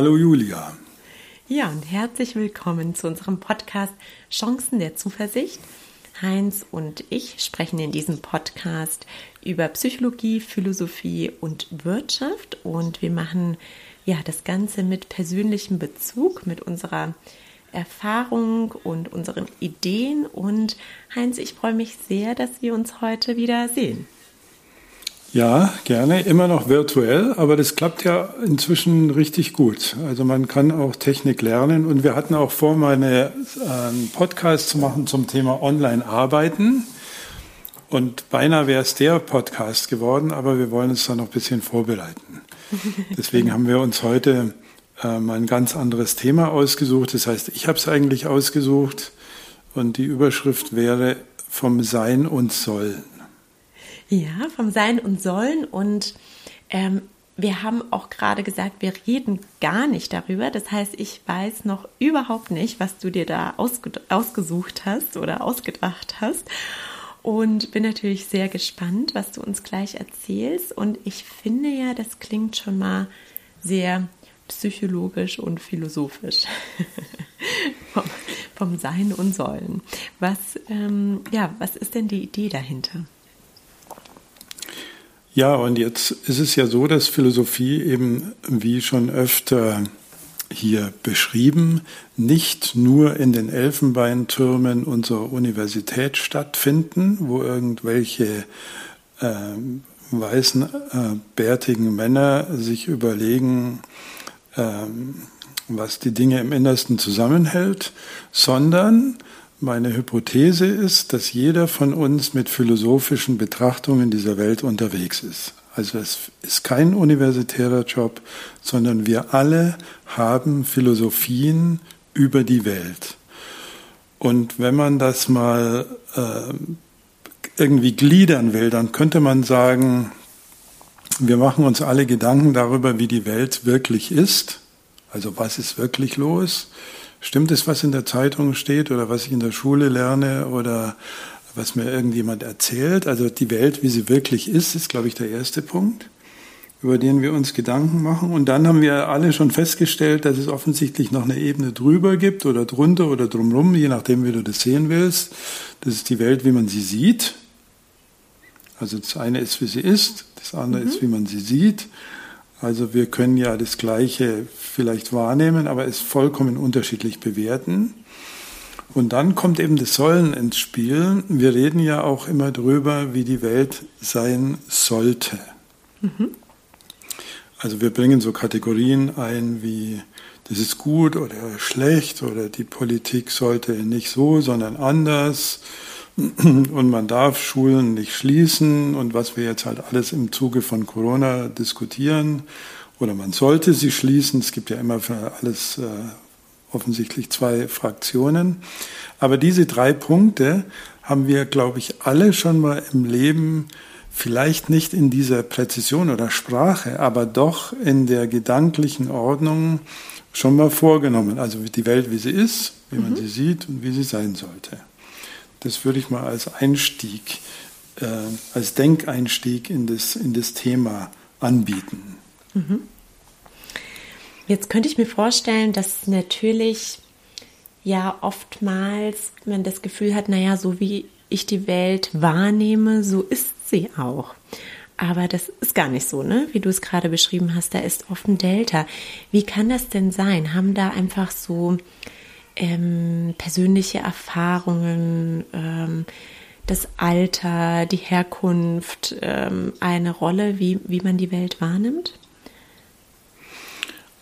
Hallo Julia. Ja, und herzlich willkommen zu unserem Podcast Chancen der Zuversicht. Heinz und ich sprechen in diesem Podcast über Psychologie, Philosophie und Wirtschaft und wir machen ja das Ganze mit persönlichem Bezug, mit unserer Erfahrung und unseren Ideen. Und Heinz, ich freue mich sehr, dass wir uns heute wieder sehen. Ja, gerne, immer noch virtuell, aber das klappt ja inzwischen richtig gut. Also man kann auch Technik lernen und wir hatten auch vor, mal eine, einen Podcast zu machen zum Thema Online-Arbeiten. Und beinahe wäre es der Podcast geworden, aber wir wollen uns da noch ein bisschen vorbereiten. Deswegen haben wir uns heute äh, mal ein ganz anderes Thema ausgesucht. Das heißt, ich habe es eigentlich ausgesucht und die Überschrift wäre vom Sein und Sollen. Ja, vom Sein und Sollen. Und ähm, wir haben auch gerade gesagt, wir reden gar nicht darüber. Das heißt, ich weiß noch überhaupt nicht, was du dir da ausge ausgesucht hast oder ausgedacht hast. Und bin natürlich sehr gespannt, was du uns gleich erzählst. Und ich finde ja, das klingt schon mal sehr psychologisch und philosophisch. vom, vom, Sein und Sollen. Was, ähm, ja, was ist denn die Idee dahinter? Ja, und jetzt ist es ja so, dass Philosophie eben, wie schon öfter hier beschrieben, nicht nur in den Elfenbeintürmen unserer Universität stattfinden, wo irgendwelche äh, weißen, äh, bärtigen Männer sich überlegen, äh, was die Dinge im Innersten zusammenhält, sondern meine Hypothese ist, dass jeder von uns mit philosophischen Betrachtungen dieser Welt unterwegs ist. Also es ist kein universitärer Job, sondern wir alle haben Philosophien über die Welt. Und wenn man das mal äh, irgendwie gliedern will, dann könnte man sagen, wir machen uns alle Gedanken darüber, wie die Welt wirklich ist. Also was ist wirklich los? Stimmt es, was in der Zeitung steht oder was ich in der Schule lerne oder was mir irgendjemand erzählt? Also die Welt, wie sie wirklich ist, ist, glaube ich, der erste Punkt, über den wir uns Gedanken machen. Und dann haben wir alle schon festgestellt, dass es offensichtlich noch eine Ebene drüber gibt oder drunter oder drumherum, je nachdem, wie du das sehen willst. Das ist die Welt, wie man sie sieht. Also das eine ist, wie sie ist, das andere mhm. ist, wie man sie sieht. Also wir können ja das Gleiche vielleicht wahrnehmen, aber es vollkommen unterschiedlich bewerten. Und dann kommt eben das Sollen ins Spiel. Wir reden ja auch immer darüber, wie die Welt sein sollte. Mhm. Also wir bringen so Kategorien ein wie das ist gut oder schlecht oder die Politik sollte nicht so, sondern anders und man darf Schulen nicht schließen und was wir jetzt halt alles im Zuge von Corona diskutieren oder man sollte sie schließen. Es gibt ja immer für alles äh, offensichtlich zwei Fraktionen. Aber diese drei Punkte haben wir, glaube ich, alle schon mal im Leben vielleicht nicht in dieser Präzision oder Sprache, aber doch in der gedanklichen Ordnung schon mal vorgenommen. Also die Welt, wie sie ist, wie man mhm. sie sieht und wie sie sein sollte. Das würde ich mal als Einstieg, äh, als Denkeinstieg in das, in das Thema anbieten. Mhm. Jetzt könnte ich mir vorstellen, dass natürlich ja oftmals man das Gefühl hat, naja, so wie ich die Welt wahrnehme, so ist sie auch. Aber das ist gar nicht so, ne? Wie du es gerade beschrieben hast, da ist offen Delta. Wie kann das denn sein? Haben da einfach so ähm, persönliche Erfahrungen, ähm, das Alter, die Herkunft ähm, eine Rolle, wie, wie man die Welt wahrnimmt?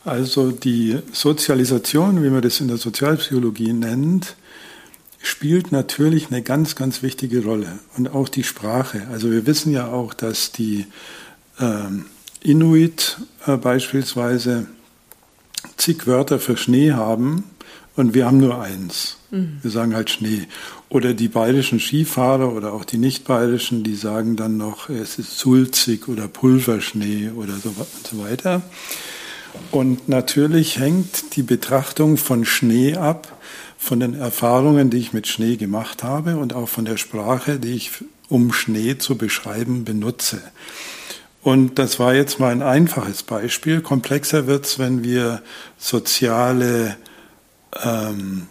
Also die Sozialisation, wie man das in der Sozialpsychologie nennt, spielt natürlich eine ganz, ganz wichtige Rolle. Und auch die Sprache. Also wir wissen ja auch, dass die ähm, Inuit äh, beispielsweise zig Wörter für Schnee haben und wir haben nur eins. Mhm. Wir sagen halt Schnee. Oder die bayerischen Skifahrer oder auch die nicht bayerischen, die sagen dann noch, es ist sulzig oder Pulverschnee oder so, und so weiter. Und natürlich hängt die Betrachtung von Schnee ab, von den Erfahrungen, die ich mit Schnee gemacht habe und auch von der Sprache, die ich, um Schnee zu beschreiben, benutze. Und das war jetzt mal ein einfaches Beispiel. Komplexer wird es, wenn wir soziale ähm,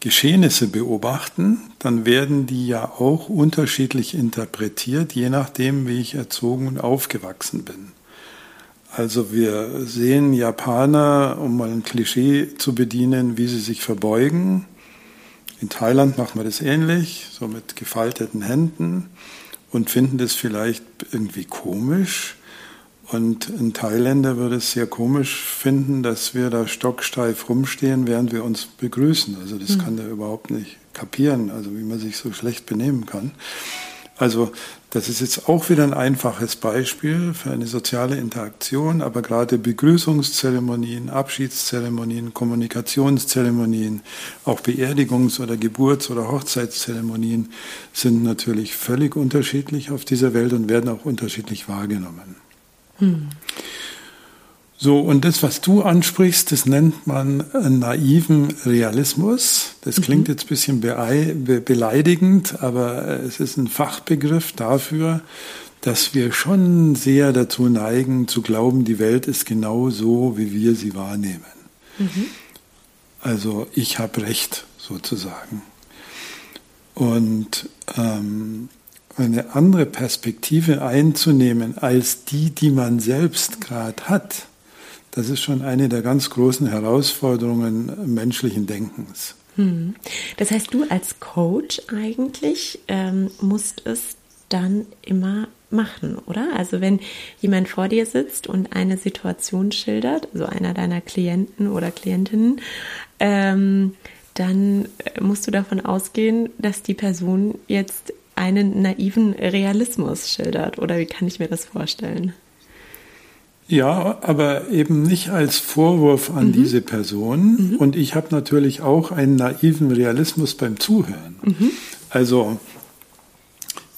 Geschehnisse beobachten, dann werden die ja auch unterschiedlich interpretiert, je nachdem, wie ich erzogen und aufgewachsen bin. Also wir sehen Japaner, um mal ein Klischee zu bedienen, wie sie sich verbeugen. In Thailand macht man das ähnlich, so mit gefalteten Händen und finden das vielleicht irgendwie komisch. Und ein Thailänder würde es sehr komisch finden, dass wir da stocksteif rumstehen, während wir uns begrüßen. Also das mhm. kann er überhaupt nicht kapieren, also wie man sich so schlecht benehmen kann. Also das ist jetzt auch wieder ein einfaches Beispiel für eine soziale Interaktion, aber gerade Begrüßungszeremonien, Abschiedszeremonien, Kommunikationszeremonien, auch Beerdigungs- oder Geburts- oder Hochzeitszeremonien sind natürlich völlig unterschiedlich auf dieser Welt und werden auch unterschiedlich wahrgenommen. Hm. So, und das, was du ansprichst, das nennt man naiven Realismus. Das klingt mhm. jetzt ein bisschen beleidigend, aber es ist ein Fachbegriff dafür, dass wir schon sehr dazu neigen, zu glauben, die Welt ist genau so, wie wir sie wahrnehmen. Mhm. Also ich habe recht, sozusagen. Und ähm, eine andere Perspektive einzunehmen als die, die man selbst gerade hat, das ist schon eine der ganz großen Herausforderungen menschlichen Denkens. Hm. Das heißt, du als Coach eigentlich ähm, musst es dann immer machen, oder? Also wenn jemand vor dir sitzt und eine Situation schildert, also einer deiner Klienten oder Klientinnen, ähm, dann musst du davon ausgehen, dass die Person jetzt einen naiven Realismus schildert. Oder wie kann ich mir das vorstellen? Ja, aber eben nicht als Vorwurf an mhm. diese Person. Mhm. Und ich habe natürlich auch einen naiven Realismus beim Zuhören. Mhm. Also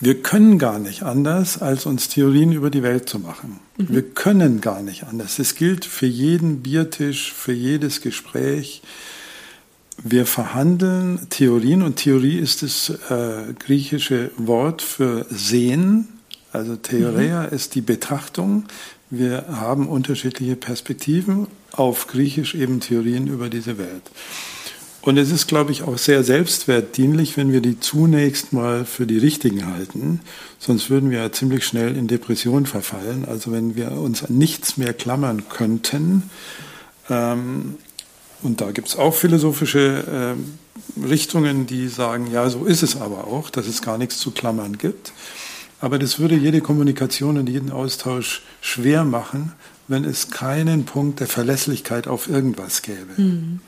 wir können gar nicht anders, als uns Theorien über die Welt zu machen. Mhm. Wir können gar nicht anders. Es gilt für jeden Biertisch, für jedes Gespräch. Wir verhandeln Theorien und Theorie ist das äh, griechische Wort für sehen. Also Theoria mhm. ist die Betrachtung. Wir haben unterschiedliche Perspektiven auf Griechisch eben Theorien über diese Welt. Und es ist, glaube ich, auch sehr selbstwertdienlich, wenn wir die zunächst mal für die richtigen halten. Sonst würden wir ja ziemlich schnell in Depression verfallen. Also wenn wir uns an nichts mehr klammern könnten. Ähm, und da gibt es auch philosophische äh, Richtungen, die sagen, ja, so ist es aber auch, dass es gar nichts zu klammern gibt. Aber das würde jede Kommunikation und jeden Austausch schwer machen, wenn es keinen Punkt der Verlässlichkeit auf irgendwas gäbe. Mhm.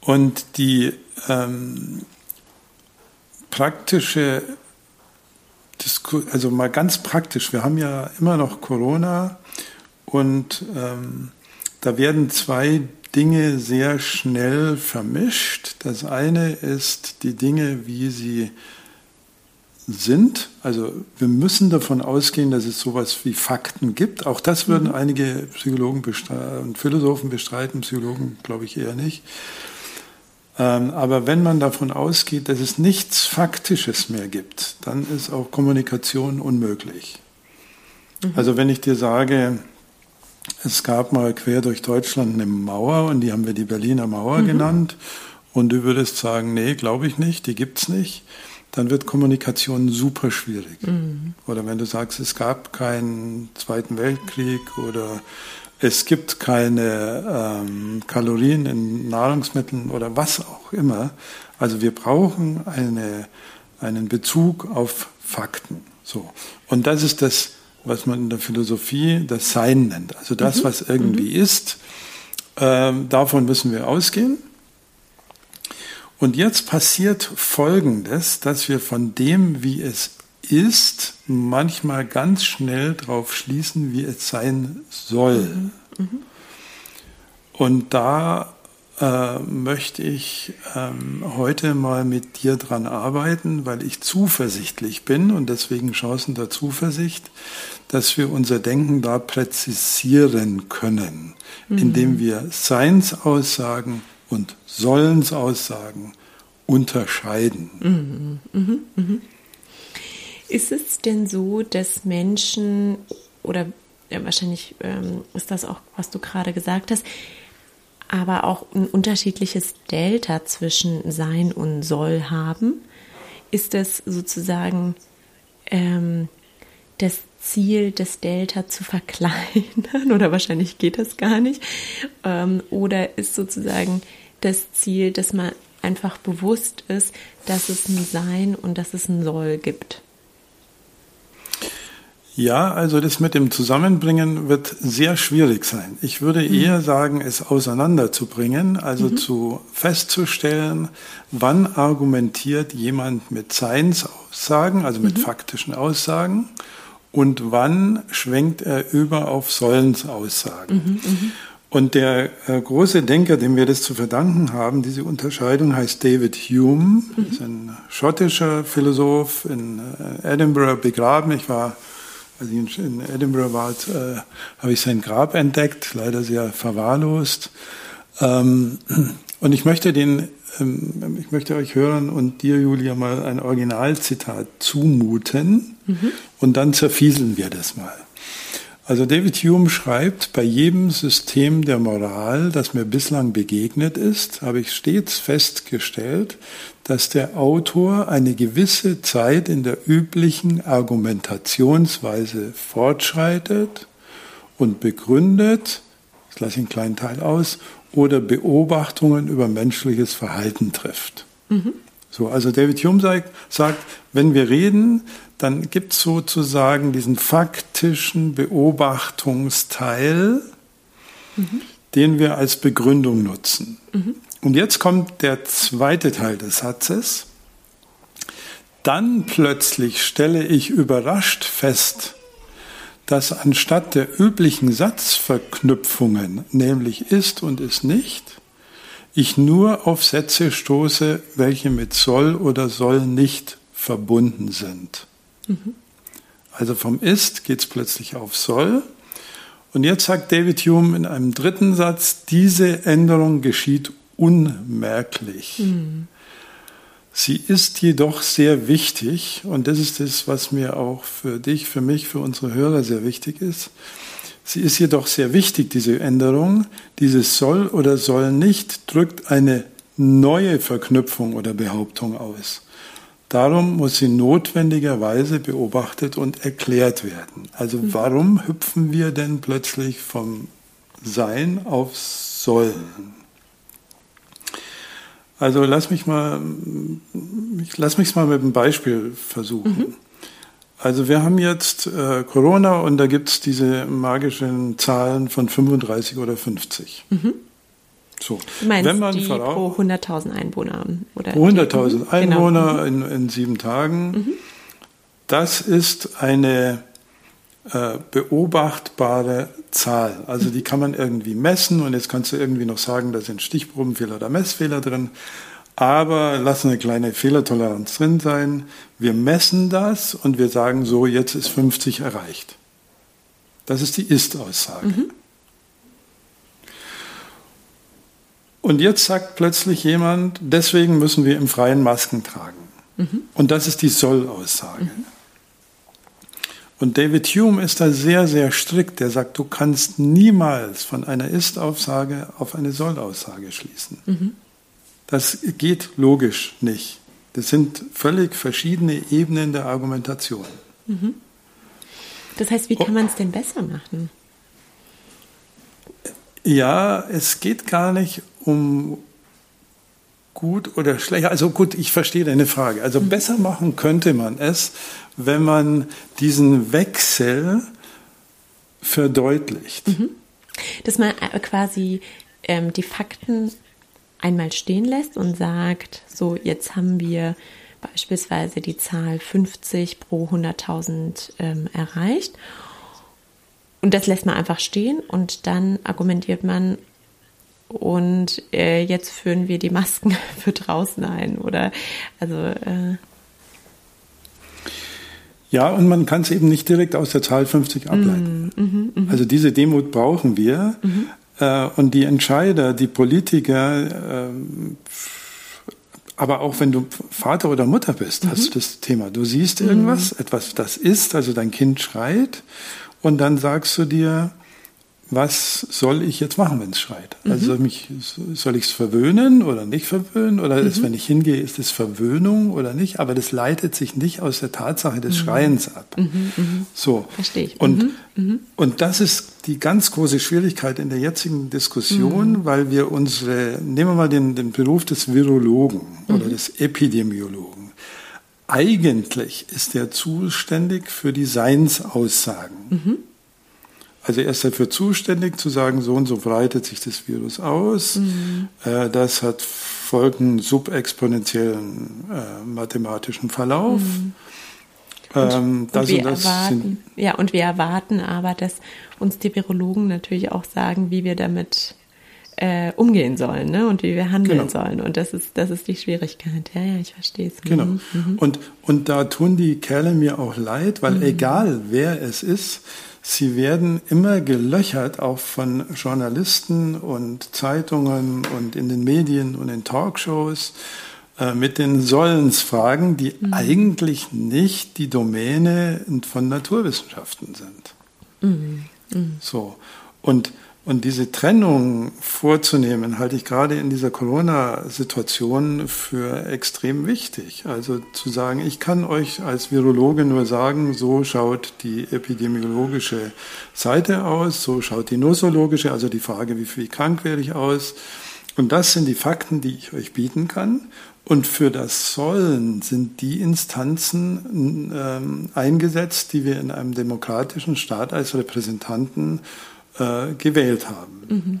Und die ähm, praktische, also mal ganz praktisch, wir haben ja immer noch Corona und ähm, da werden zwei Dinge sehr schnell vermischt. Das eine ist die Dinge, wie sie sind. Also wir müssen davon ausgehen, dass es sowas wie Fakten gibt. Auch das würden mhm. einige Psychologen und Philosophen bestreiten, Psychologen glaube ich eher nicht. Ähm, aber wenn man davon ausgeht, dass es nichts Faktisches mehr gibt, dann ist auch Kommunikation unmöglich. Mhm. Also wenn ich dir sage, es gab mal quer durch Deutschland eine Mauer und die haben wir die Berliner Mauer mhm. genannt und du würdest sagen, nee, glaube ich nicht, die gibt es nicht dann wird Kommunikation super schwierig. Mhm. Oder wenn du sagst, es gab keinen Zweiten Weltkrieg oder es gibt keine ähm, Kalorien in Nahrungsmitteln oder was auch immer. Also wir brauchen eine, einen Bezug auf Fakten. So. Und das ist das, was man in der Philosophie das Sein nennt. Also das, mhm. was irgendwie mhm. ist. Ähm, davon müssen wir ausgehen. Und jetzt passiert Folgendes, dass wir von dem, wie es ist, manchmal ganz schnell darauf schließen, wie es sein soll. Mhm. Mhm. Und da äh, möchte ich ähm, heute mal mit dir dran arbeiten, weil ich zuversichtlich bin und deswegen Chancen der Zuversicht, dass wir unser Denken da präzisieren können, mhm. indem wir Seinsaussagen und Sollensaussagen unterscheiden. Mhm, mhm, mhm. Ist es denn so, dass Menschen oder ja, wahrscheinlich ähm, ist das auch, was du gerade gesagt hast, aber auch ein unterschiedliches Delta zwischen sein und soll haben? Ist das sozusagen ähm, das Ziel, das Delta zu verkleinern oder wahrscheinlich geht das gar nicht? Ähm, oder ist sozusagen das Ziel, dass man einfach bewusst ist, dass es ein Sein und dass es ein Soll gibt? Ja, also das mit dem Zusammenbringen wird sehr schwierig sein. Ich würde mhm. eher sagen, es auseinanderzubringen, also mhm. zu festzustellen, wann argumentiert jemand mit Seinsaussagen, also mit mhm. faktischen Aussagen, und wann schwenkt er über auf Sollensaussagen. Mhm, mhm. Und der äh, große Denker, dem wir das zu verdanken haben, diese Unterscheidung heißt David Hume, mhm. ist ein schottischer Philosoph in äh, Edinburgh begraben. Ich war als ich in Edinburgh war, äh, habe ich sein Grab entdeckt, leider sehr verwahrlost. Ähm, und ich möchte den, ähm, ich möchte euch hören und dir, Julia, mal ein Originalzitat zumuten mhm. und dann zerfieseln wir das mal. Also David Hume schreibt, bei jedem System der Moral, das mir bislang begegnet ist, habe ich stets festgestellt, dass der Autor eine gewisse Zeit in der üblichen Argumentationsweise fortschreitet und begründet, das lasse ich einen kleinen Teil aus, oder Beobachtungen über menschliches Verhalten trifft. Mhm. So, also David Hume sagt, sagt, wenn wir reden, dann gibt es sozusagen diesen faktischen Beobachtungsteil, mhm. den wir als Begründung nutzen. Mhm. Und jetzt kommt der zweite Teil des Satzes. Dann plötzlich stelle ich überrascht fest, dass anstatt der üblichen Satzverknüpfungen, nämlich ist und ist nicht, ich nur auf Sätze stoße, welche mit soll oder soll nicht verbunden sind. Mhm. Also vom ist geht es plötzlich auf soll. Und jetzt sagt David Hume in einem dritten Satz, diese Änderung geschieht unmerklich. Mhm. Sie ist jedoch sehr wichtig und das ist das, was mir auch für dich, für mich, für unsere Hörer sehr wichtig ist. Sie ist jedoch sehr wichtig, diese Änderung. Dieses soll oder soll nicht drückt eine neue Verknüpfung oder Behauptung aus. Darum muss sie notwendigerweise beobachtet und erklärt werden. Also mhm. warum hüpfen wir denn plötzlich vom Sein auf Sollen? Also lass mich mal, ich lass mich mal mit einem Beispiel versuchen. Mhm. Also wir haben jetzt äh, Corona und da gibt es diese magischen Zahlen von 35 oder 50. Mhm. So. Du meinst Wenn man die pro 100.000 Einwohner? Oder pro 100.000 genau. Einwohner genau. in, in, sieben Tagen. Mhm. Das ist eine äh, beobachtbare Zahl. Also die kann man irgendwie messen und jetzt kannst du irgendwie noch sagen, da sind Stichprobenfehler oder Messfehler drin. Aber lass eine kleine Fehlertoleranz drin sein. Wir messen das und wir sagen so, jetzt ist 50 erreicht. Das ist die Ist-Aussage. Mhm. Und jetzt sagt plötzlich jemand, deswegen müssen wir im Freien Masken tragen. Mhm. Und das ist die Soll-Aussage. Mhm. Und David Hume ist da sehr, sehr strikt. Der sagt, du kannst niemals von einer Ist-Aussage auf eine Soll-Aussage schließen. Mhm. Das geht logisch nicht. Das sind völlig verschiedene Ebenen der Argumentation. Mhm. Das heißt, wie kann man es denn besser machen? Ja, es geht gar nicht um gut oder schlecht. Also gut, ich verstehe deine Frage. Also mhm. besser machen könnte man es, wenn man diesen Wechsel verdeutlicht. Mhm. Dass man äh, quasi ähm, die Fakten einmal stehen lässt und sagt, so jetzt haben wir beispielsweise die Zahl 50 pro 100.000 ähm, erreicht. Und das lässt man einfach stehen und dann argumentiert man, und äh, jetzt führen wir die Masken für draußen ein oder also äh, ja, und man kann es eben nicht direkt aus der Zahl 50 ableiten. Mm, mm, mm, also diese Demut brauchen wir. -hmm. Äh, und die Entscheider, die Politiker, äh, aber auch wenn du Vater oder Mutter bist, mhm. hast du das Thema. Du siehst irgendwas, mhm. etwas, das ist, also dein Kind schreit, und dann sagst du dir, was soll ich jetzt machen, wenn es schreit? Also mhm. Also soll, mich, soll ich es verwöhnen oder nicht verwöhnen? Oder mhm. ist, wenn ich hingehe, ist es Verwöhnung oder nicht? Aber das leitet sich nicht aus der Tatsache des mhm. Schreiens ab. Mhm, mhm. So. Verstehe ich. Und, mhm, und das ist die ganz große Schwierigkeit in der jetzigen Diskussion, weil wir unsere, nehmen wir mal den, den Beruf des Virologen oder des Epidemiologen. Eigentlich ist er zuständig für die Seinsaussagen. Also er ist dafür zuständig zu sagen, so und so breitet sich das Virus aus. Mhm. Äh, das hat folgenden subexponentiellen äh, mathematischen Verlauf. Mhm. Und, ähm, und wir erwarten, ja, und wir erwarten aber, dass uns die Virologen natürlich auch sagen, wie wir damit äh, umgehen sollen ne? und wie wir handeln genau. sollen. Und das ist, das ist die Schwierigkeit. Ja, ja, ich verstehe es. Genau. Mhm. mhm. Und, und da tun die Kerle mir auch leid, weil mhm. egal wer es ist, Sie werden immer gelöchert, auch von Journalisten und Zeitungen und in den Medien und in Talkshows äh, mit den Sollensfragen, die mhm. eigentlich nicht die Domäne von Naturwissenschaften sind. Mhm. Mhm. So. Und und diese Trennung vorzunehmen, halte ich gerade in dieser Corona-Situation für extrem wichtig. Also zu sagen, ich kann euch als Virologe nur sagen, so schaut die epidemiologische Seite aus, so schaut die nosologische, also die Frage, wie viel krank werde ich aus. Und das sind die Fakten, die ich euch bieten kann. Und für das Sollen sind die Instanzen ähm, eingesetzt, die wir in einem demokratischen Staat als Repräsentanten äh, gewählt haben. Mhm.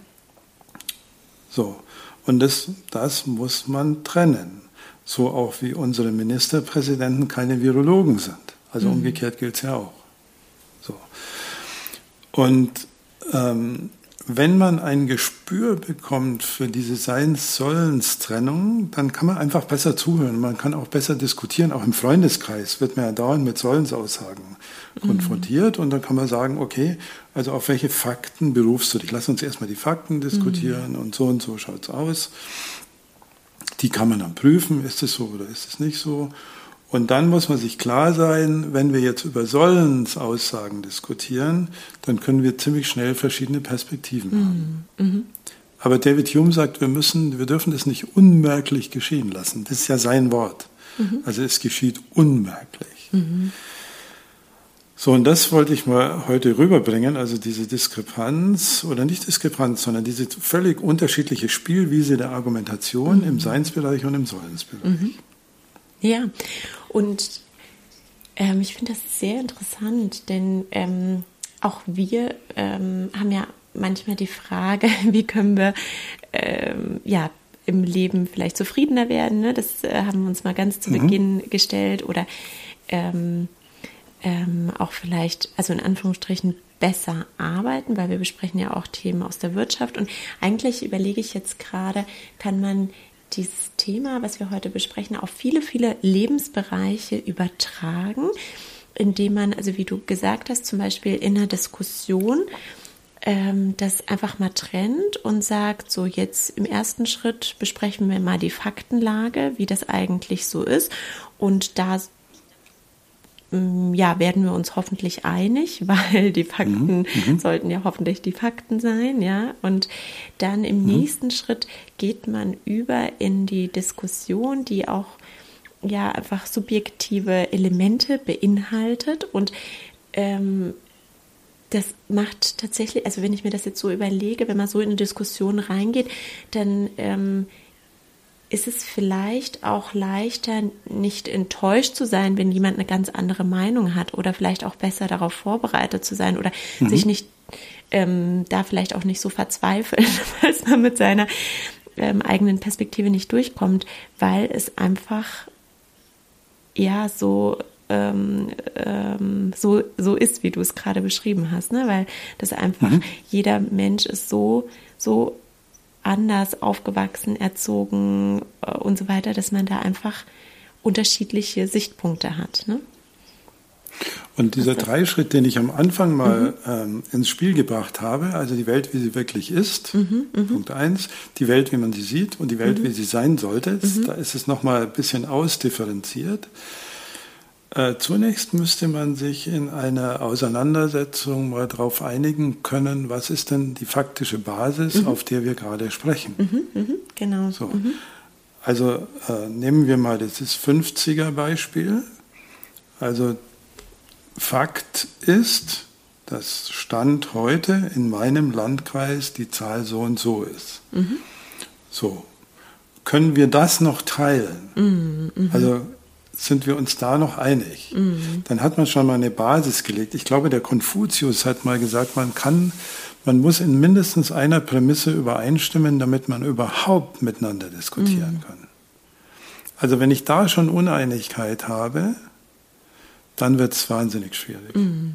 So, und das, das muss man trennen. So auch wie unsere Ministerpräsidenten keine Virologen sind. Also mhm. umgekehrt gilt es ja auch. So. Und ähm, wenn man ein Gespür bekommt für diese Seins-Sollens-Trennung, dann kann man einfach besser zuhören. Man kann auch besser diskutieren. Auch im Freundeskreis wird man ja dauernd mit Sollensaussagen mhm. konfrontiert. Und dann kann man sagen, okay, also auf welche Fakten berufst du dich? Lass uns erstmal die Fakten diskutieren mhm. und so und so schaut es aus. Die kann man dann prüfen, ist es so oder ist es nicht so. Und dann muss man sich klar sein, wenn wir jetzt über Sollensaussagen diskutieren, dann können wir ziemlich schnell verschiedene Perspektiven haben. Mhm. mhm. Aber David Hume sagt, wir müssen, wir dürfen das nicht unmerklich geschehen lassen. Das ist ja sein Wort. Mhm. Also es geschieht unmerklich. Mhm. So, und das wollte ich mal heute rüberbringen, also diese Diskrepanz oder nicht Diskrepanz, sondern diese völlig unterschiedliche Spielwiese der Argumentation im Seinsbereich und im Sollensbereich. Ja, und ähm, ich finde das sehr interessant, denn ähm, auch wir ähm, haben ja manchmal die Frage, wie können wir ähm, ja im Leben vielleicht zufriedener werden. Ne? Das äh, haben wir uns mal ganz zu mhm. Beginn gestellt oder ähm, ähm, auch vielleicht, also in Anführungsstrichen, besser arbeiten, weil wir besprechen ja auch Themen aus der Wirtschaft. Und eigentlich überlege ich jetzt gerade, kann man dieses Thema, was wir heute besprechen, auf viele, viele Lebensbereiche übertragen, indem man, also wie du gesagt hast, zum Beispiel in einer Diskussion ähm, das einfach mal trennt und sagt, so jetzt im ersten Schritt besprechen wir mal die Faktenlage, wie das eigentlich so ist. Und da ja, werden wir uns hoffentlich einig, weil die Fakten mhm, mhm. sollten ja hoffentlich die Fakten sein, ja. Und dann im mhm. nächsten Schritt geht man über in die Diskussion, die auch ja einfach subjektive Elemente beinhaltet und ähm, das macht tatsächlich, also wenn ich mir das jetzt so überlege, wenn man so in eine Diskussion reingeht, dann ähm, ist es vielleicht auch leichter, nicht enttäuscht zu sein, wenn jemand eine ganz andere Meinung hat oder vielleicht auch besser darauf vorbereitet zu sein oder mhm. sich nicht ähm, da vielleicht auch nicht so verzweifeln, falls man mit seiner ähm, eigenen Perspektive nicht durchkommt, weil es einfach ja so ähm, ähm, so, so ist, wie du es gerade beschrieben hast, ne? weil das einfach mhm. jeder Mensch ist so, so anders aufgewachsen, erzogen äh, und so weiter, dass man da einfach unterschiedliche Sichtpunkte hat. Ne? Und dieser Dreischritt, den ich am Anfang mal mhm. ähm, ins Spiel gebracht habe, also die Welt, wie sie wirklich ist, mhm, mhm. Punkt eins, die Welt, wie man sie sieht und die Welt, mhm. wie sie sein sollte, mhm. da ist es nochmal ein bisschen ausdifferenziert. Äh, zunächst müsste man sich in einer Auseinandersetzung mal darauf einigen können, was ist denn die faktische Basis, mhm. auf der wir gerade sprechen. Genau. So. Also äh, nehmen wir mal das 50er Beispiel. Also Fakt ist, dass Stand heute in meinem Landkreis die Zahl so und so ist. Mhm. So. Können wir das noch teilen? Mhm, mh. Also sind wir uns da noch einig? Mhm. Dann hat man schon mal eine Basis gelegt. Ich glaube, der Konfuzius hat mal gesagt, man kann, man muss in mindestens einer Prämisse übereinstimmen, damit man überhaupt miteinander diskutieren mhm. kann. Also wenn ich da schon Uneinigkeit habe, dann wird es wahnsinnig schwierig. Mhm.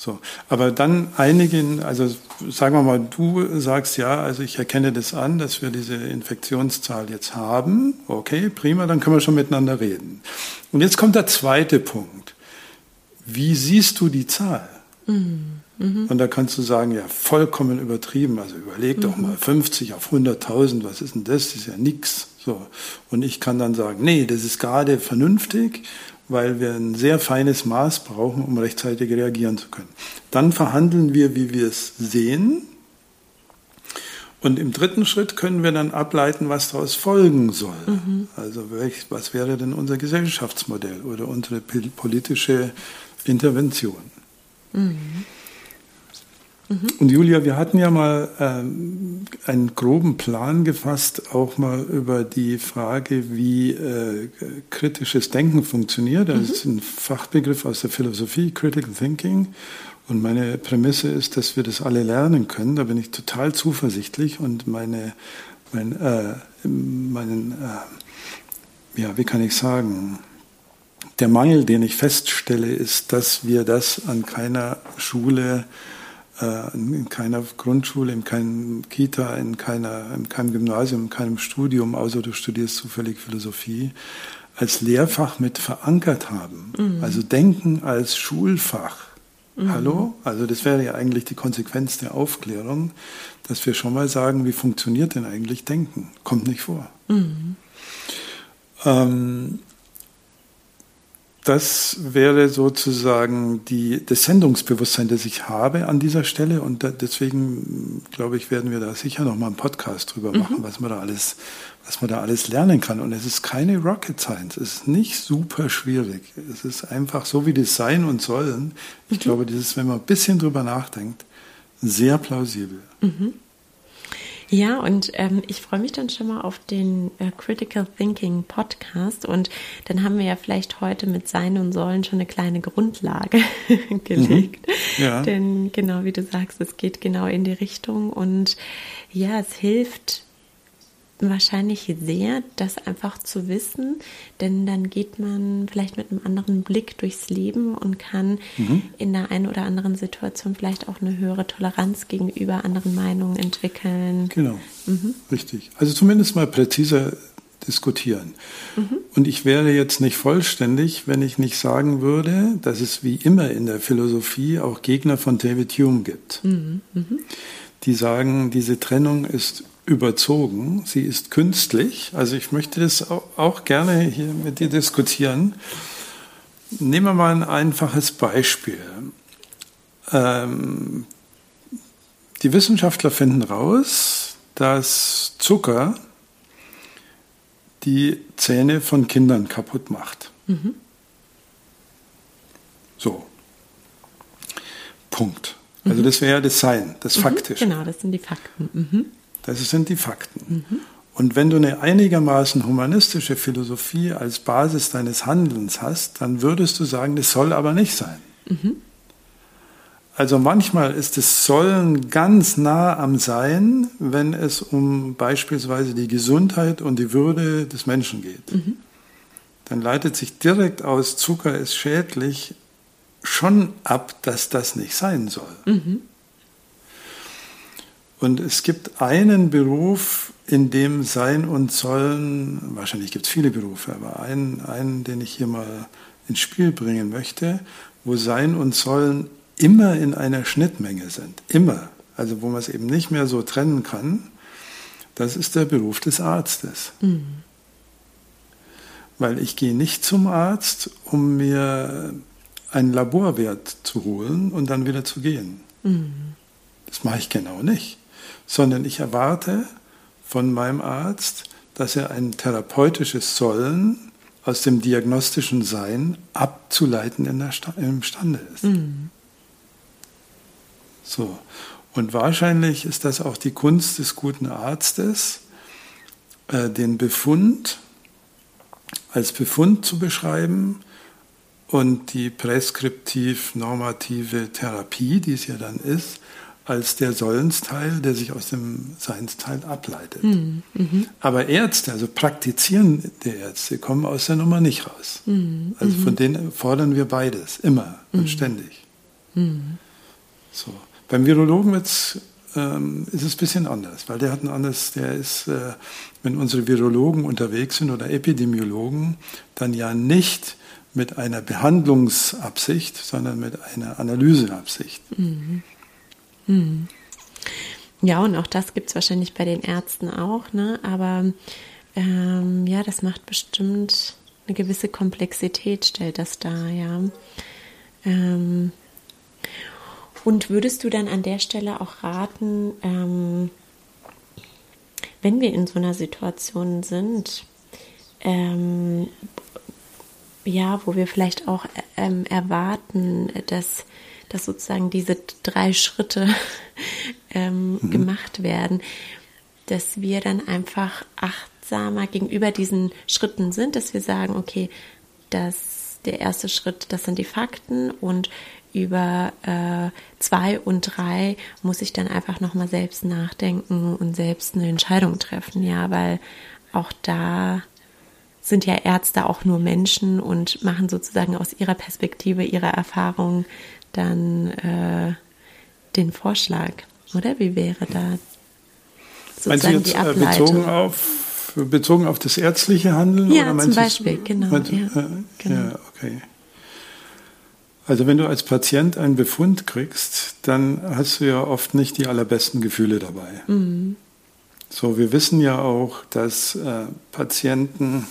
So, aber dann einigen, also sagen wir mal, du sagst ja, also ich erkenne das an, dass wir diese Infektionszahl jetzt haben. Okay, prima, dann können wir schon miteinander reden. Und jetzt kommt der zweite Punkt. Wie siehst du die Zahl? Mhm. Mhm. Und da kannst du sagen, ja, vollkommen übertrieben. Also überleg doch mhm. mal 50 auf 100.000, was ist denn das? Das ist ja nichts. So. Und ich kann dann sagen, nee, das ist gerade vernünftig weil wir ein sehr feines Maß brauchen, um rechtzeitig reagieren zu können. Dann verhandeln wir, wie wir es sehen. Und im dritten Schritt können wir dann ableiten, was daraus folgen soll. Mhm. Also was wäre denn unser Gesellschaftsmodell oder unsere politische Intervention. Mhm. Und Julia, wir hatten ja mal ähm, einen groben Plan gefasst, auch mal über die Frage, wie äh, kritisches Denken funktioniert. Das mhm. ist ein Fachbegriff aus der Philosophie, Critical Thinking. Und meine Prämisse ist, dass wir das alle lernen können. Da bin ich total zuversichtlich und meine, mein, äh, meinen, äh, ja, wie kann ich sagen, der Mangel, den ich feststelle, ist, dass wir das an keiner Schule in keiner Grundschule, in keinem Kita, in, keiner, in keinem Gymnasium, in keinem Studium, außer du studierst zufällig Philosophie, als Lehrfach mit verankert haben. Mhm. Also Denken als Schulfach. Mhm. Hallo? Also das wäre ja eigentlich die Konsequenz der Aufklärung, dass wir schon mal sagen, wie funktioniert denn eigentlich Denken? Kommt nicht vor. Mhm. Ähm, das wäre sozusagen die, das Sendungsbewusstsein, das ich habe an dieser Stelle. Und da, deswegen, glaube ich, werden wir da sicher noch mal einen Podcast drüber machen, mhm. was man da alles, was man da alles lernen kann. Und es ist keine Rocket Science. Es ist nicht super schwierig. Es ist einfach so, wie das sein und sollen. Ich mhm. glaube, das ist, wenn man ein bisschen drüber nachdenkt, sehr plausibel. Mhm. Ja, und ähm, ich freue mich dann schon mal auf den äh, Critical Thinking Podcast und dann haben wir ja vielleicht heute mit Sein und Sollen schon eine kleine Grundlage gelegt. Mhm. Ja. Denn genau wie du sagst, es geht genau in die Richtung und ja, es hilft wahrscheinlich sehr, das einfach zu wissen, denn dann geht man vielleicht mit einem anderen Blick durchs Leben und kann mhm. in der einen oder anderen Situation vielleicht auch eine höhere Toleranz gegenüber anderen Meinungen entwickeln. Genau, mhm. richtig. Also zumindest mal präziser diskutieren. Mhm. Und ich wäre jetzt nicht vollständig, wenn ich nicht sagen würde, dass es wie immer in der Philosophie auch Gegner von David Hume gibt. Mhm. Mhm. Die sagen, diese Trennung ist überzogen, sie ist künstlich. Also ich möchte das auch gerne hier mit dir diskutieren. Nehmen wir mal ein einfaches Beispiel. Ähm, die Wissenschaftler finden raus, dass Zucker die Zähne von Kindern kaputt macht. Mhm. So. Punkt. Also mhm. das wäre das Sein, das mhm. Faktische. Genau, das sind die Fakten. Mhm. Das sind die Fakten. Mhm. Und wenn du eine einigermaßen humanistische Philosophie als Basis deines Handelns hast, dann würdest du sagen, das soll aber nicht sein. Mhm. Also manchmal ist das Sollen ganz nah am Sein, wenn es um beispielsweise die Gesundheit und die Würde des Menschen geht. Mhm. Dann leitet sich direkt aus Zucker ist schädlich schon ab, dass das nicht sein soll. Mhm. Und es gibt einen Beruf, in dem Sein und Sollen, wahrscheinlich gibt es viele Berufe, aber einen, einen, den ich hier mal ins Spiel bringen möchte, wo Sein und Sollen immer in einer Schnittmenge sind. Immer. Also wo man es eben nicht mehr so trennen kann. Das ist der Beruf des Arztes. Mhm. Weil ich gehe nicht zum Arzt, um mir einen Laborwert zu holen und dann wieder zu gehen. Mhm. Das mache ich genau nicht. Sondern ich erwarte von meinem Arzt, dass er ein therapeutisches Sollen aus dem diagnostischen Sein abzuleiten in der Sta imstande ist. Mhm. So. Und wahrscheinlich ist das auch die Kunst des guten Arztes, äh, den Befund als Befund zu beschreiben und die präskriptiv-normative Therapie, die es ja dann ist, als der Sollensteil, der sich aus dem Seinsteil ableitet. Mhm. Mhm. Aber Ärzte, also praktizierende Ärzte, kommen aus der Nummer nicht raus. Mhm. Also von mhm. denen fordern wir beides, immer und mhm. ständig. Mhm. So. Beim Virologen wird's, ähm, ist es ein bisschen anders, weil der hat ein anderes, der ist, äh, wenn unsere Virologen unterwegs sind oder Epidemiologen, dann ja nicht mit einer Behandlungsabsicht, sondern mit einer Analyseabsicht. Mhm. Mhm. Ja, und auch das gibt es wahrscheinlich bei den Ärzten auch, ne? aber ähm, ja, das macht bestimmt eine gewisse Komplexität, stellt das dar, ja. Ähm, und würdest du dann an der Stelle auch raten, ähm, wenn wir in so einer Situation sind, ähm, ja, wo wir vielleicht auch ähm, erwarten, dass, dass sozusagen diese drei Schritte ähm, mhm. gemacht werden, dass wir dann einfach achtsamer gegenüber diesen Schritten sind, dass wir sagen, okay, das der erste Schritt, das sind die Fakten und über äh, zwei und drei muss ich dann einfach nochmal selbst nachdenken und selbst eine Entscheidung treffen, ja, weil auch da sind ja Ärzte auch nur Menschen und machen sozusagen aus ihrer Perspektive, ihrer Erfahrung dann äh, den Vorschlag, oder? Wie wäre da sozusagen jetzt, die äh, Ableitung? Bezogen auf, bezogen auf das ärztliche Handeln? Ja, zum Beispiel, du, genau, meinst, ja, äh, genau. Ja, okay. Also wenn du als Patient einen Befund kriegst, dann hast du ja oft nicht die allerbesten Gefühle dabei. Mhm. So, wir wissen ja auch, dass äh, Patienten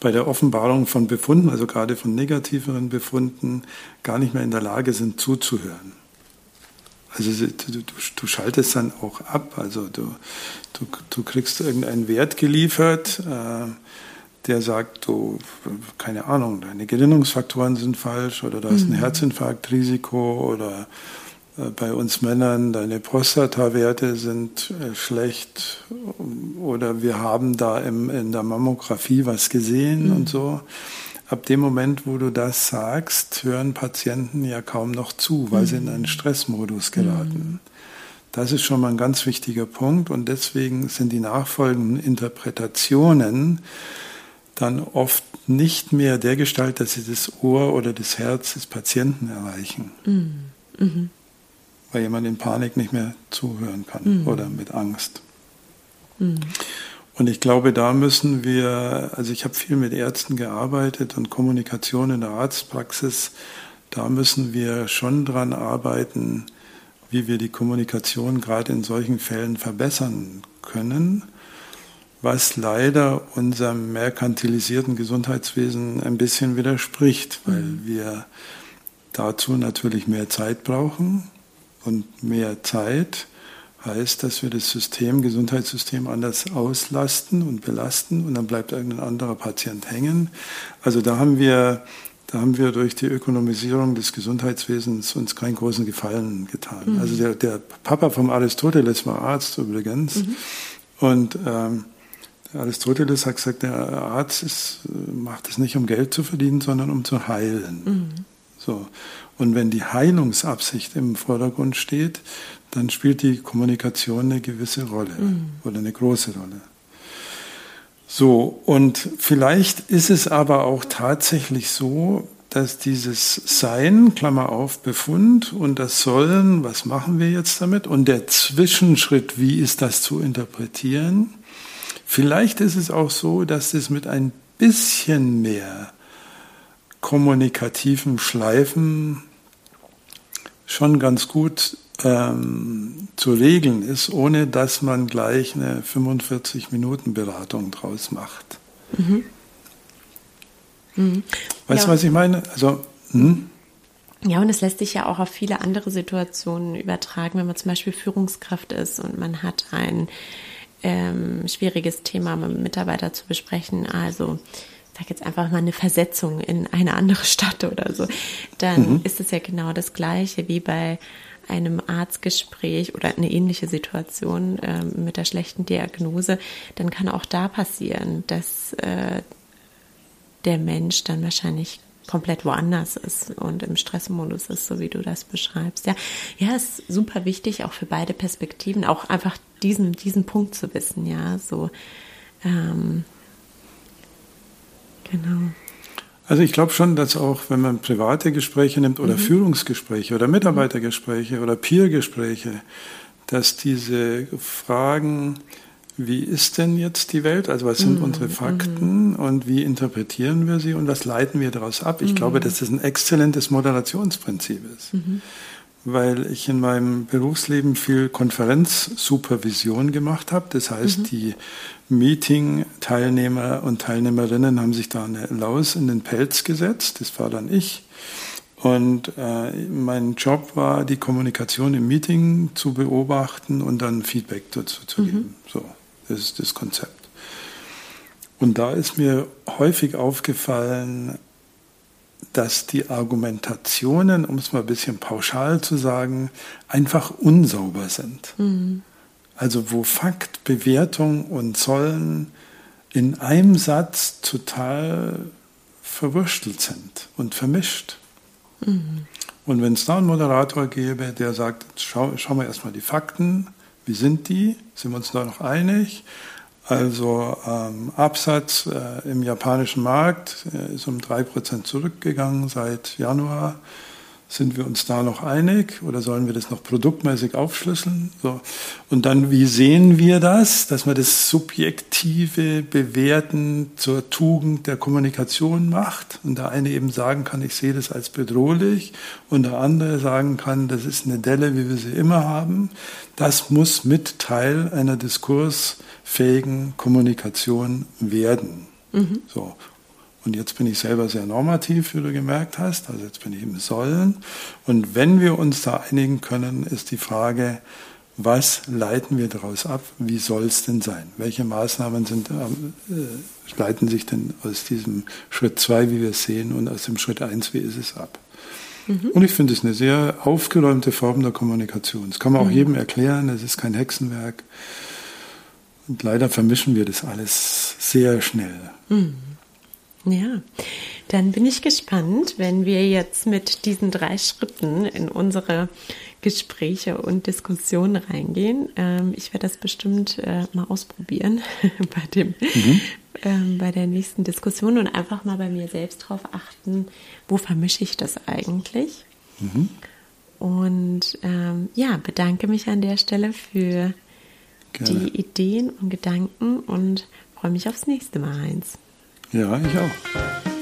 bei der Offenbarung von Befunden, also gerade von negativeren Befunden, gar nicht mehr in der Lage sind zuzuhören. Also du, du, schaltest dann auch ab, also du, du, du kriegst irgendeinen Wert geliefert, äh, der sagt, du, keine Ahnung, deine Gerinnungsfaktoren sind falsch oder du hast ein mhm. Herzinfarktrisiko oder bei uns Männern, deine Prostatawerte sind äh, schlecht oder wir haben da im, in der Mammographie was gesehen mhm. und so. Ab dem Moment, wo du das sagst, hören Patienten ja kaum noch zu, weil mhm. sie in einen mhm. Stressmodus geraten. Mhm. Das ist schon mal ein ganz wichtiger Punkt und deswegen sind die nachfolgenden Interpretationen dann oft nicht mehr der Gestalt, dass sie das Ohr oder das Herz des Patienten erreichen. Mhm. Weil jemand in Panik nicht mehr zuhören kann mhm. oder mit Angst. Mhm. Und ich glaube, da müssen wir, also ich habe viel mit Ärzten gearbeitet und Kommunikation in der Arztpraxis, da müssen wir schon dran arbeiten, wie wir die Kommunikation gerade in solchen Fällen verbessern können, was leider unserem merkantilisierten Gesundheitswesen ein bisschen widerspricht, weil mhm. wir dazu natürlich mehr Zeit brauchen, und mehr Zeit heißt, dass wir das System, Gesundheitssystem anders auslasten und belasten und dann bleibt irgendein anderer Patient hängen. Also da haben wir, da haben wir durch die Ökonomisierung des Gesundheitswesens uns keinen großen Gefallen getan. Mhm. Also der, der, Papa vom Aristoteles war Arzt übrigens mhm. und ähm, Aristoteles hat gesagt, der Arzt ist, macht es nicht, um Geld zu verdienen, sondern um zu heilen. Mhm. So. Und wenn die Heilungsabsicht im Vordergrund steht, dann spielt die Kommunikation eine gewisse Rolle mhm. oder eine große Rolle. So, und vielleicht ist es aber auch tatsächlich so, dass dieses Sein, Klammer auf, Befund und das Sollen, was machen wir jetzt damit? Und der Zwischenschritt, wie ist das zu interpretieren? Vielleicht ist es auch so, dass es mit ein bisschen mehr kommunikativen Schleifen schon ganz gut ähm, zu regeln ist, ohne dass man gleich eine 45-Minuten-Beratung draus macht. Mhm. Mhm. Weißt du, ja. was ich meine? Also, hm? Ja, und es lässt sich ja auch auf viele andere Situationen übertragen, wenn man zum Beispiel Führungskraft ist und man hat ein ähm, schwieriges Thema mit einem Mitarbeiter zu besprechen. Also sage jetzt einfach mal eine Versetzung in eine andere Stadt oder so. Dann mhm. ist es ja genau das Gleiche wie bei einem Arztgespräch oder eine ähnliche Situation äh, mit der schlechten Diagnose, dann kann auch da passieren, dass äh, der Mensch dann wahrscheinlich komplett woanders ist und im Stressmodus ist, so wie du das beschreibst. Ja, ja, ist super wichtig, auch für beide Perspektiven, auch einfach diesen, diesen Punkt zu wissen, ja, so, ähm, genau. Also ich glaube schon, dass auch, wenn man private Gespräche nimmt oder mhm. Führungsgespräche oder Mitarbeitergespräche oder Peergespräche, dass diese Fragen wie ist denn jetzt die Welt? Also was sind mm, unsere Fakten mm. und wie interpretieren wir sie und was leiten wir daraus ab? Ich mm. glaube, dass das ein exzellentes Moderationsprinzip ist, -hmm. Weil ich in meinem Berufsleben viel Konferenzsupervision gemacht habe. Das heißt, -hmm. die Meeting-Teilnehmer und Teilnehmerinnen haben sich da eine Laus in den Pelz gesetzt. Das war dann ich. Und äh, mein Job war, die Kommunikation im Meeting zu beobachten und dann Feedback dazu zu mhm. geben. So. Das ist das Konzept. Und da ist mir häufig aufgefallen, dass die Argumentationen, um es mal ein bisschen pauschal zu sagen, einfach unsauber sind. Mhm. Also wo Fakt, Bewertung und Zollen in einem Satz total verwurstelt sind und vermischt. Mhm. Und wenn es da einen Moderator gäbe, der sagt, schau, schauen wir erstmal die Fakten, wie sind die? Sind wir uns da noch einig? Also ähm, Absatz äh, im japanischen Markt äh, ist um 3% zurückgegangen seit Januar. Sind wir uns da noch einig oder sollen wir das noch produktmäßig aufschlüsseln? So. Und dann, wie sehen wir das, dass man das subjektive Bewerten zur Tugend der Kommunikation macht? Und der eine eben sagen kann, ich sehe das als bedrohlich und der andere sagen kann, das ist eine Delle, wie wir sie immer haben. Das muss mit Teil einer diskursfähigen Kommunikation werden. Mhm. So. Und jetzt bin ich selber sehr normativ, wie du gemerkt hast. Also jetzt bin ich im Sollen. Und wenn wir uns da einigen können, ist die Frage, was leiten wir daraus ab? Wie soll es denn sein? Welche Maßnahmen sind, äh, leiten sich denn aus diesem Schritt 2, wie wir es sehen, und aus dem Schritt 1, wie ist es ab? Mhm. Und ich finde es eine sehr aufgeräumte Form der Kommunikation. Das kann man auch mhm. jedem erklären, es ist kein Hexenwerk. Und leider vermischen wir das alles sehr schnell. Mhm. Ja, dann bin ich gespannt, wenn wir jetzt mit diesen drei Schritten in unsere Gespräche und Diskussionen reingehen. Ähm, ich werde das bestimmt äh, mal ausprobieren bei, dem, mhm. ähm, bei der nächsten Diskussion und einfach mal bei mir selbst drauf achten, wo vermische ich das eigentlich? Mhm. Und ähm, ja, bedanke mich an der Stelle für Gerne. die Ideen und Gedanken und freue mich aufs nächste Mal eins. Ja, ich auch.